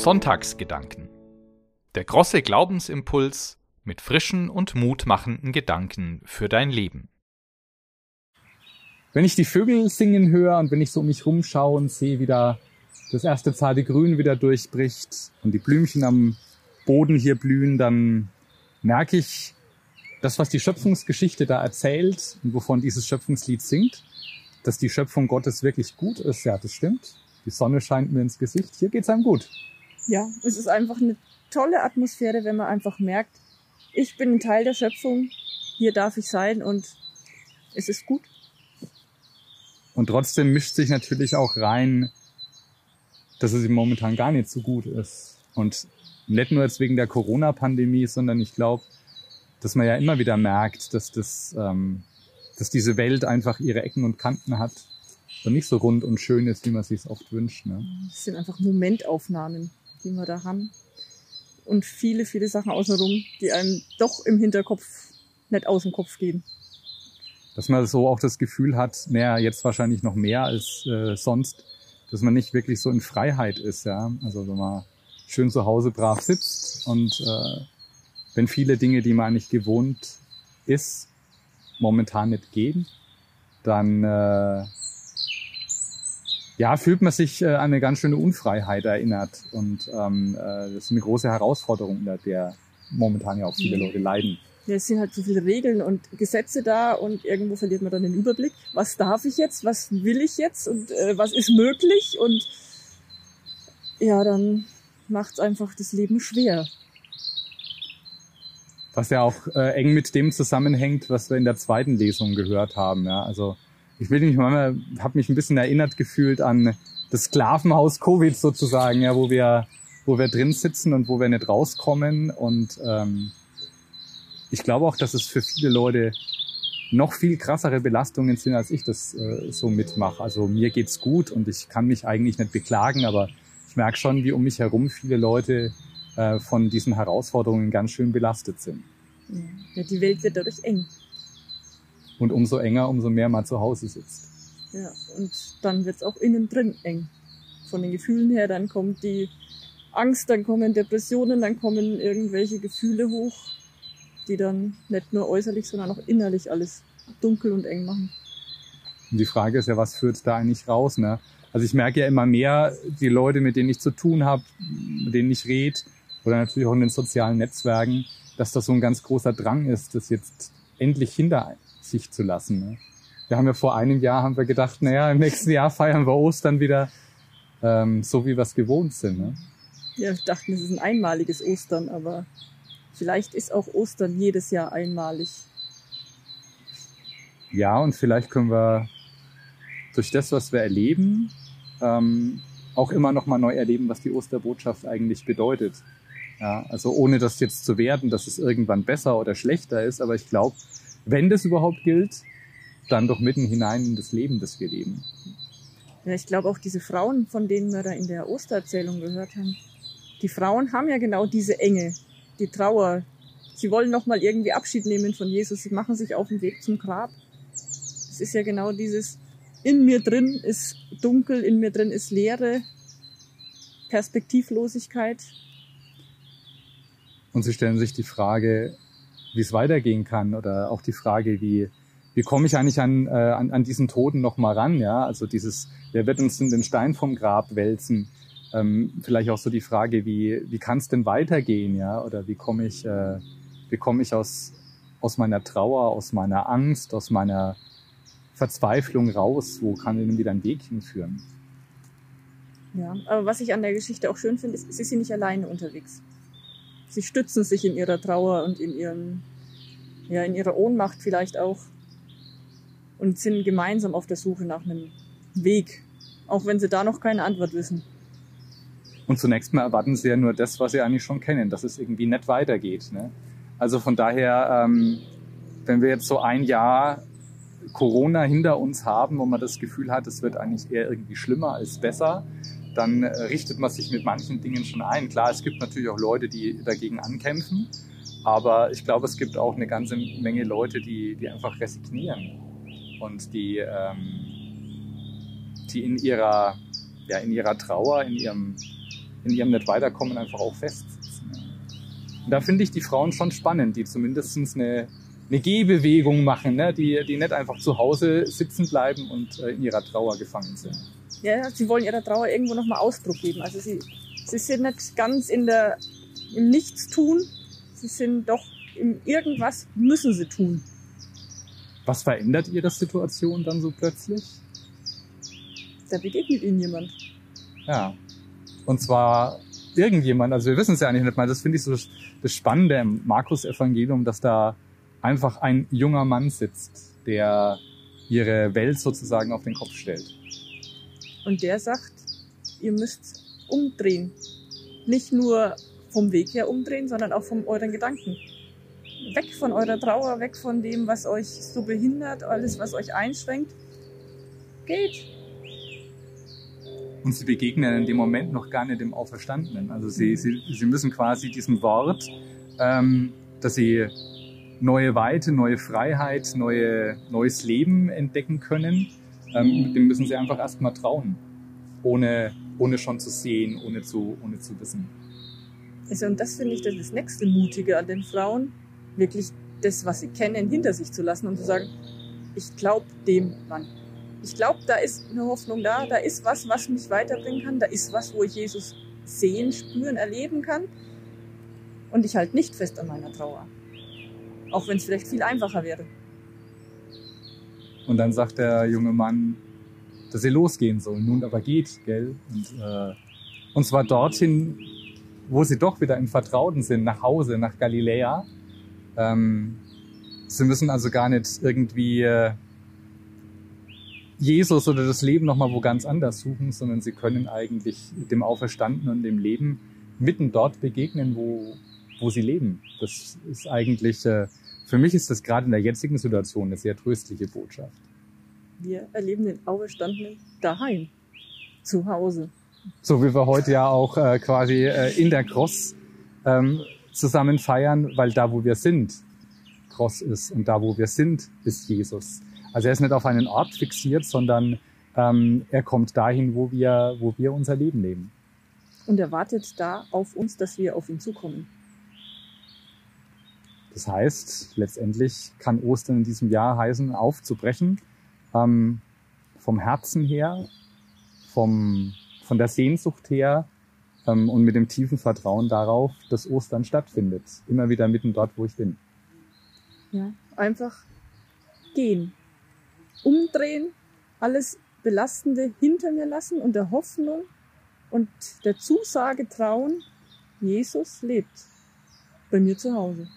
Sonntagsgedanken. Der große Glaubensimpuls mit frischen und mutmachenden Gedanken für dein Leben. Wenn ich die Vögel singen höre und wenn ich so um mich rumschaue und sehe, wie da das erste zarte Grün wieder durchbricht und die Blümchen am Boden hier blühen, dann merke ich, das, was die Schöpfungsgeschichte da erzählt und wovon dieses Schöpfungslied singt, dass die Schöpfung Gottes wirklich gut ist. Ja, das stimmt. Die Sonne scheint mir ins Gesicht. Hier geht's einem gut. Ja, es ist einfach eine tolle Atmosphäre, wenn man einfach merkt, ich bin ein Teil der Schöpfung, hier darf ich sein und es ist gut. Und trotzdem mischt sich natürlich auch rein, dass es ihm momentan gar nicht so gut ist. Und nicht nur jetzt wegen der Corona-Pandemie, sondern ich glaube, dass man ja immer wieder merkt, dass das, ähm, dass diese Welt einfach ihre Ecken und Kanten hat und nicht so rund und schön ist, wie man sich es oft wünscht. Ne? Es sind einfach Momentaufnahmen, die wir da haben. Und viele, viele Sachen außenrum, die einem doch im Hinterkopf nicht aus dem Kopf gehen. Dass man so auch das Gefühl hat, naja, jetzt wahrscheinlich noch mehr als äh, sonst, dass man nicht wirklich so in Freiheit ist, ja. Also wenn man schön zu Hause brav sitzt und äh, wenn viele Dinge, die man eigentlich gewohnt ist, momentan nicht gehen, dann äh, ja, fühlt man sich äh, an eine ganz schöne Unfreiheit erinnert. Und ähm, äh, das ist eine große Herausforderung, unter der momentan ja auch viele mhm. Leute leiden. Ja, es sind halt so viele Regeln und Gesetze da und irgendwo verliert man dann den Überblick. Was darf ich jetzt? Was will ich jetzt? Und äh, was ist möglich? Und ja, dann macht es einfach das Leben schwer. Was ja auch äh, eng mit dem zusammenhängt, was wir in der zweiten Lesung gehört haben. Ja? Also ich will mich manchmal, habe mich ein bisschen erinnert gefühlt an das Sklavenhaus Covid sozusagen, ja, wo wir, wo wir drin sitzen und wo wir nicht rauskommen. Und ähm, ich glaube auch, dass es für viele Leute noch viel krassere Belastungen sind, als ich das äh, so mitmache. Also mir geht's gut und ich kann mich eigentlich nicht beklagen, aber ich merke schon, wie um mich herum viele Leute äh, von diesen Herausforderungen ganz schön belastet sind. Ja, die Welt wird dadurch eng und umso enger, umso mehr man zu Hause sitzt. Ja, und dann wird's auch innen drin eng. Von den Gefühlen her, dann kommt die Angst, dann kommen Depressionen, dann kommen irgendwelche Gefühle hoch, die dann nicht nur äußerlich, sondern auch innerlich alles dunkel und eng machen. Und die Frage ist ja, was führt da eigentlich raus? Ne? Also ich merke ja immer mehr, die Leute, mit denen ich zu tun habe, mit denen ich rede, oder natürlich auch in den sozialen Netzwerken, dass das so ein ganz großer Drang ist, das jetzt endlich hinter sich zu lassen. Ne? Wir haben ja vor einem Jahr haben wir gedacht, naja, im nächsten Jahr feiern wir Ostern wieder ähm, so, wie wir es gewohnt sind. Ne? Ja, wir dachten, es ist ein einmaliges Ostern, aber vielleicht ist auch Ostern jedes Jahr einmalig. Ja, und vielleicht können wir durch das, was wir erleben, ähm, auch immer noch mal neu erleben, was die Osterbotschaft eigentlich bedeutet. Ja, also ohne das jetzt zu werden, dass es irgendwann besser oder schlechter ist, aber ich glaube, wenn das überhaupt gilt, dann doch mitten hinein in das Leben, das wir leben. Ja, ich glaube auch diese Frauen, von denen wir da in der Ostererzählung gehört haben, die Frauen haben ja genau diese Enge, die Trauer. Sie wollen noch mal irgendwie Abschied nehmen von Jesus. Sie machen sich auf den Weg zum Grab. Es ist ja genau dieses, in mir drin ist dunkel, in mir drin ist Leere, Perspektivlosigkeit. Und sie stellen sich die Frage, wie es weitergehen kann oder auch die Frage, wie, wie komme ich eigentlich an, äh, an, an diesen Toten noch mal ran, ja? Also dieses, wer wird uns denn den Stein vom Grab wälzen? Ähm, vielleicht auch so die Frage, wie, wie kann es denn weitergehen, ja? Oder wie komme ich, äh, wie komme ich aus, aus meiner Trauer, aus meiner Angst, aus meiner Verzweiflung raus? Wo kann denn wieder ein Weg hinführen? Ja, aber was ich an der Geschichte auch schön finde, ist, sie sind nicht alleine unterwegs sie stützen sich in ihrer Trauer und in ihren, ja, in ihrer Ohnmacht vielleicht auch und sind gemeinsam auf der Suche nach einem Weg, auch wenn sie da noch keine Antwort wissen. Und zunächst mal erwarten sie ja nur das, was sie eigentlich schon kennen, dass es irgendwie nicht weitergeht. Ne? Also von daher, ähm, wenn wir jetzt so ein Jahr Corona hinter uns haben, wo man das Gefühl hat, es wird eigentlich eher irgendwie schlimmer als besser, dann äh, richtet man sich mit manchen Dingen schon ein. Klar, es gibt natürlich auch Leute, die dagegen ankämpfen. Aber ich glaube, es gibt auch eine ganze Menge Leute, die, die einfach resignieren und die, ähm, die in ihrer, ja, in ihrer Trauer, in ihrem, in ihrem nicht weiterkommen einfach auch festsitzen. Und da finde ich die Frauen schon spannend, die zumindest eine, eine Gehbewegung machen, ne? die, die nicht einfach zu Hause sitzen bleiben und äh, in ihrer Trauer gefangen sind. Ja, sie wollen ihrer Trauer irgendwo nochmal Ausdruck geben. Also sie, sie sind nicht ganz in der, im Nichtstun, sie sind doch im Irgendwas müssen sie tun. Was verändert ihre Situation dann so plötzlich? Da begegnet ihnen jemand. Ja. Und zwar irgendjemand, also wir wissen es ja eigentlich nicht mal, das finde ich so das Spannende im Markus-Evangelium, dass da einfach ein junger Mann sitzt, der ihre Welt sozusagen auf den Kopf stellt. Und der sagt, ihr müsst umdrehen. Nicht nur vom Weg her umdrehen, sondern auch von euren Gedanken. Weg von eurer Trauer, weg von dem, was euch so behindert, alles, was euch einschränkt. Geht. Und sie begegnen in dem Moment noch gar nicht dem Auferstandenen. Also sie, sie, sie müssen quasi diesem Wort, ähm, dass sie neue Weite, neue Freiheit, neue, neues Leben entdecken können, ähm, dem müssen sie einfach erstmal trauen, ohne, ohne schon zu sehen, ohne zu, ohne zu wissen. Also, und das finde ich das, das nächste Mutige an den Frauen, wirklich das, was sie kennen, hinter sich zu lassen und zu sagen, ich glaube dem Mann. Ich glaube, da ist eine Hoffnung da, da ist was, was mich weiterbringen kann, da ist was, wo ich Jesus sehen, spüren, erleben kann. Und ich halte nicht fest an meiner Trauer. Auch wenn es vielleicht viel einfacher wäre. Und dann sagt der junge Mann, dass sie losgehen sollen. Nun aber geht, gell? Und, äh, und zwar dorthin, wo sie doch wieder im Vertrauten sind, nach Hause, nach Galiläa. Ähm, sie müssen also gar nicht irgendwie äh, Jesus oder das Leben nochmal wo ganz anders suchen, sondern sie können eigentlich dem Auferstandenen und dem Leben mitten dort begegnen, wo, wo sie leben. Das ist eigentlich, äh, für mich ist das gerade in der jetzigen Situation eine sehr tröstliche Botschaft. Wir erleben den Auferstandenen daheim, zu Hause. So wie wir heute ja auch äh, quasi äh, in der Cross ähm, zusammen feiern, weil da, wo wir sind, Cross ist und da, wo wir sind, ist Jesus. Also er ist nicht auf einen Ort fixiert, sondern ähm, er kommt dahin, wo wir, wo wir unser Leben leben. Und er wartet da auf uns, dass wir auf ihn zukommen. Das heißt, letztendlich kann Ostern in diesem Jahr heißen, aufzubrechen, ähm, vom Herzen her, vom, von der Sehnsucht her ähm, und mit dem tiefen Vertrauen darauf, dass Ostern stattfindet. Immer wieder mitten dort, wo ich bin. Ja, einfach gehen, umdrehen, alles Belastende hinter mir lassen und der Hoffnung und der Zusage trauen, Jesus lebt bei mir zu Hause.